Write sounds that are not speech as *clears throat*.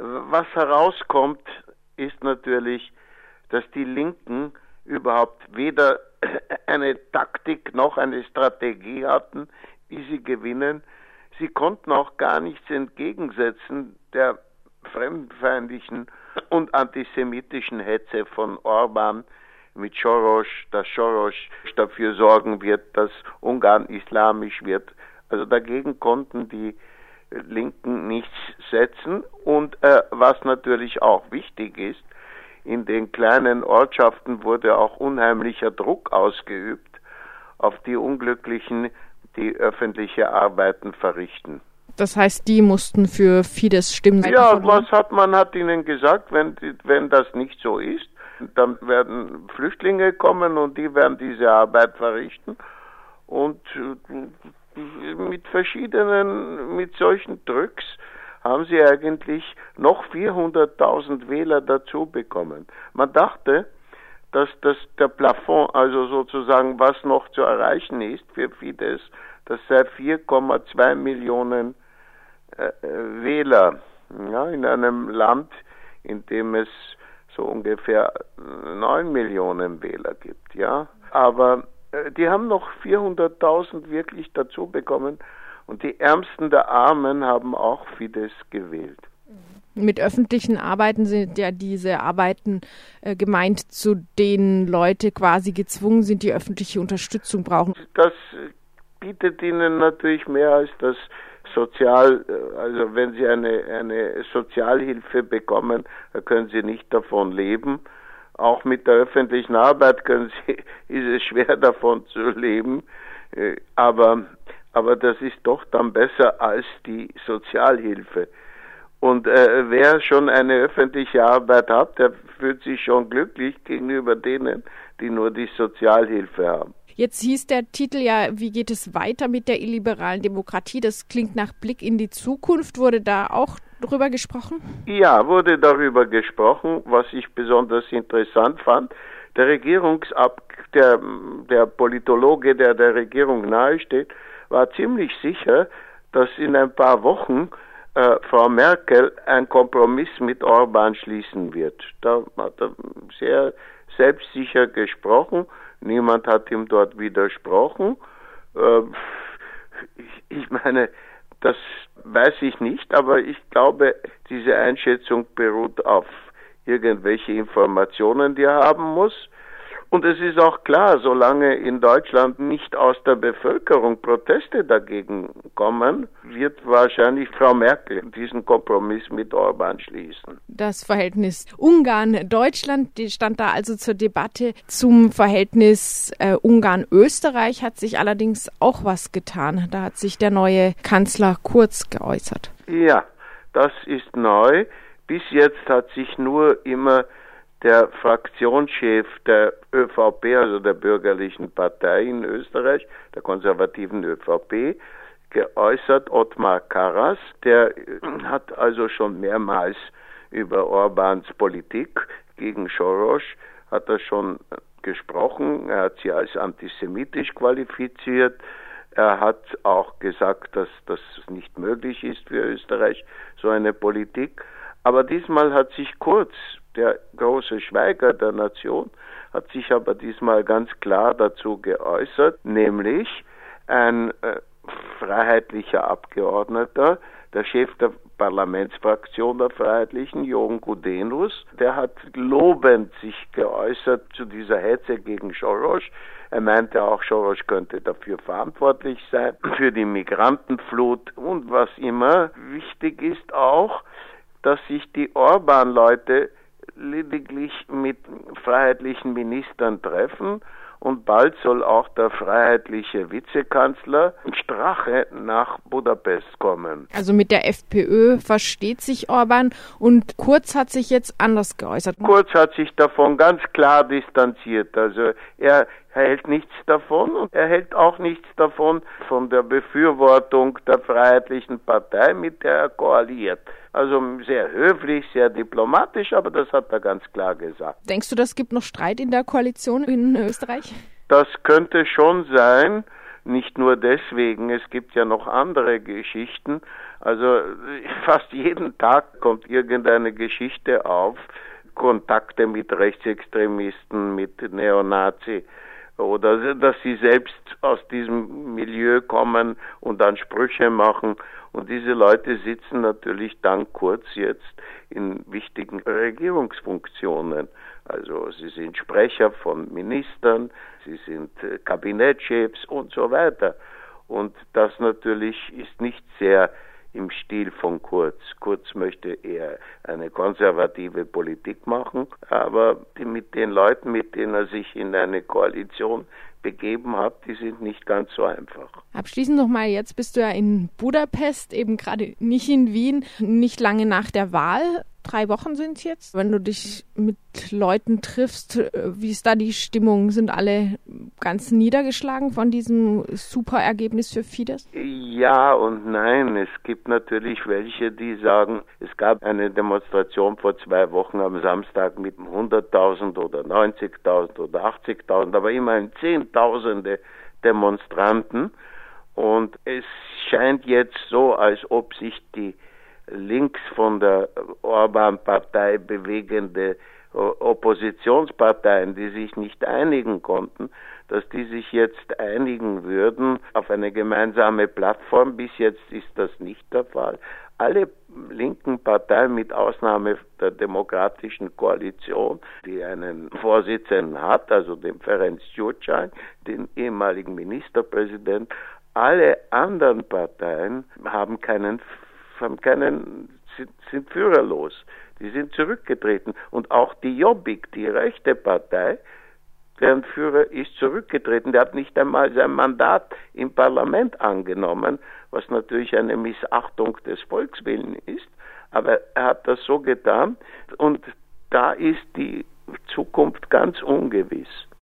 Was herauskommt, ist natürlich, dass die Linken überhaupt weder *clears throat* eine Taktik noch eine Strategie hatten, wie sie gewinnen. Sie konnten auch gar nichts entgegensetzen der fremdenfeindlichen und antisemitischen Hetze von Orban mit Soros, dass Soros dafür sorgen wird, dass Ungarn islamisch wird. Also dagegen konnten die Linken nichts setzen. Und äh, was natürlich auch wichtig ist, in den kleinen Ortschaften wurde auch unheimlicher Druck ausgeübt auf die Unglücklichen, die öffentliche Arbeiten verrichten. Das heißt, die mussten für Fidesz stimmen. Ja, was hat man hat ihnen gesagt, wenn, wenn das nicht so ist, dann werden Flüchtlinge kommen und die werden diese Arbeit verrichten. Und äh, mit verschiedenen, mit solchen Drücks haben sie eigentlich noch 400.000 Wähler dazu bekommen. Man dachte, dass das der Plafond, also sozusagen was noch zu erreichen ist für Fidesz, das sei 4,2 Millionen äh, äh, Wähler ja, in einem Land, in dem es so ungefähr 9 Millionen Wähler gibt, ja. Aber äh, die haben noch 400.000 wirklich dazu bekommen und die Ärmsten der Armen haben auch Fidesz gewählt. Mit öffentlichen Arbeiten sind ja diese Arbeiten äh, gemeint, zu denen Leute quasi gezwungen sind, die öffentliche Unterstützung brauchen. Das bietet ihnen natürlich mehr als das Sozial, äh, also wenn sie eine, eine Sozialhilfe bekommen, können sie nicht davon leben. Auch mit der öffentlichen Arbeit können sie, *laughs* ist es schwer davon zu leben. Äh, aber, aber das ist doch dann besser als die Sozialhilfe. Und äh, wer schon eine öffentliche Arbeit hat, der fühlt sich schon glücklich gegenüber denen, die nur die Sozialhilfe haben. Jetzt hieß der Titel ja, wie geht es weiter mit der illiberalen Demokratie? Das klingt nach Blick in die Zukunft. Wurde da auch darüber gesprochen? Ja, wurde darüber gesprochen, was ich besonders interessant fand. Der Regierungsab, der, der Politologe, der der Regierung nahesteht, war ziemlich sicher, dass in ein paar Wochen äh, Frau Merkel einen Kompromiss mit Orban schließen wird. Da hat er sehr selbstsicher gesprochen. Niemand hat ihm dort widersprochen. Äh, ich meine, das weiß ich nicht, aber ich glaube, diese Einschätzung beruht auf irgendwelche Informationen, die er haben muss. Und es ist auch klar, solange in Deutschland nicht aus der Bevölkerung Proteste dagegen kommen, wird wahrscheinlich Frau Merkel diesen Kompromiss mit Orban schließen. Das Verhältnis Ungarn-Deutschland stand da also zur Debatte. Zum Verhältnis äh, Ungarn-Österreich hat sich allerdings auch was getan. Da hat sich der neue Kanzler Kurz geäußert. Ja, das ist neu. Bis jetzt hat sich nur immer der Fraktionschef der ÖVP, also der bürgerlichen Partei in Österreich, der konservativen ÖVP, geäußert, Ottmar Karas, der hat also schon mehrmals über Orbans Politik gegen Soros, hat er schon gesprochen, er hat sie als antisemitisch qualifiziert, er hat auch gesagt, dass das nicht möglich ist für Österreich, so eine Politik. Aber diesmal hat sich Kurz der große Schweiger der Nation hat sich aber diesmal ganz klar dazu geäußert, nämlich ein äh, freiheitlicher Abgeordneter, der Chef der Parlamentsfraktion der Freiheitlichen, Jon Gudenus, der hat lobend sich geäußert zu dieser Hetze gegen Soros. Er meinte auch, Soros könnte dafür verantwortlich sein, für die Migrantenflut und was immer. Wichtig ist auch, dass sich die Orban-Leute lediglich mit freiheitlichen Ministern treffen und bald soll auch der freiheitliche Vizekanzler Strache nach Budapest kommen. Also mit der FPÖ versteht sich Orban und Kurz hat sich jetzt anders geäußert. Kurz hat sich davon ganz klar distanziert. Also er hält nichts davon und er hält auch nichts davon von der Befürwortung der Freiheitlichen Partei, mit der er koaliert. Also sehr höflich, sehr diplomatisch, aber das hat er ganz klar gesagt. Denkst du, das gibt noch Streit in der Koalition in Österreich? Das könnte schon sein. Nicht nur deswegen, es gibt ja noch andere Geschichten. Also *laughs* fast jeden Tag kommt irgendeine Geschichte auf, Kontakte mit Rechtsextremisten, mit Neonazi oder dass sie selbst aus diesem Milieu kommen und dann Sprüche machen. Und diese Leute sitzen natürlich dann kurz jetzt in wichtigen Regierungsfunktionen. Also sie sind Sprecher von Ministern, sie sind äh, Kabinettchefs und so weiter. Und das natürlich ist nicht sehr im Stil von Kurz. Kurz möchte eher eine konservative Politik machen, aber mit den Leuten, mit denen er sich in eine Koalition begeben hat, die sind nicht ganz so einfach. Abschließend nochmal, jetzt bist du ja in Budapest, eben gerade nicht in Wien, nicht lange nach der Wahl drei Wochen sind es jetzt. Wenn du dich mit Leuten triffst, äh, wie ist da die Stimmung? Sind alle ganz niedergeschlagen von diesem super Ergebnis für Fidesz? Ja und nein. Es gibt natürlich welche, die sagen, es gab eine Demonstration vor zwei Wochen am Samstag mit 100.000 oder 90.000 oder 80.000, aber immerhin Zehntausende Demonstranten. Und es scheint jetzt so, als ob sich die links von der Orban-Partei bewegende Oppositionsparteien, die sich nicht einigen konnten, dass die sich jetzt einigen würden auf eine gemeinsame Plattform. Bis jetzt ist das nicht der Fall. Alle linken Parteien mit Ausnahme der Demokratischen Koalition, die einen Vorsitzenden hat, also den Ferenc Gyurcsány, den ehemaligen Ministerpräsident, alle anderen Parteien haben keinen haben keinen, sind, sind führerlos. Die sind zurückgetreten. Und auch die Jobbik, die rechte Partei, deren Führer ist zurückgetreten. Der hat nicht einmal sein Mandat im Parlament angenommen, was natürlich eine Missachtung des Volkswillens ist. Aber er hat das so getan und da ist die Zukunft ganz ungewiss.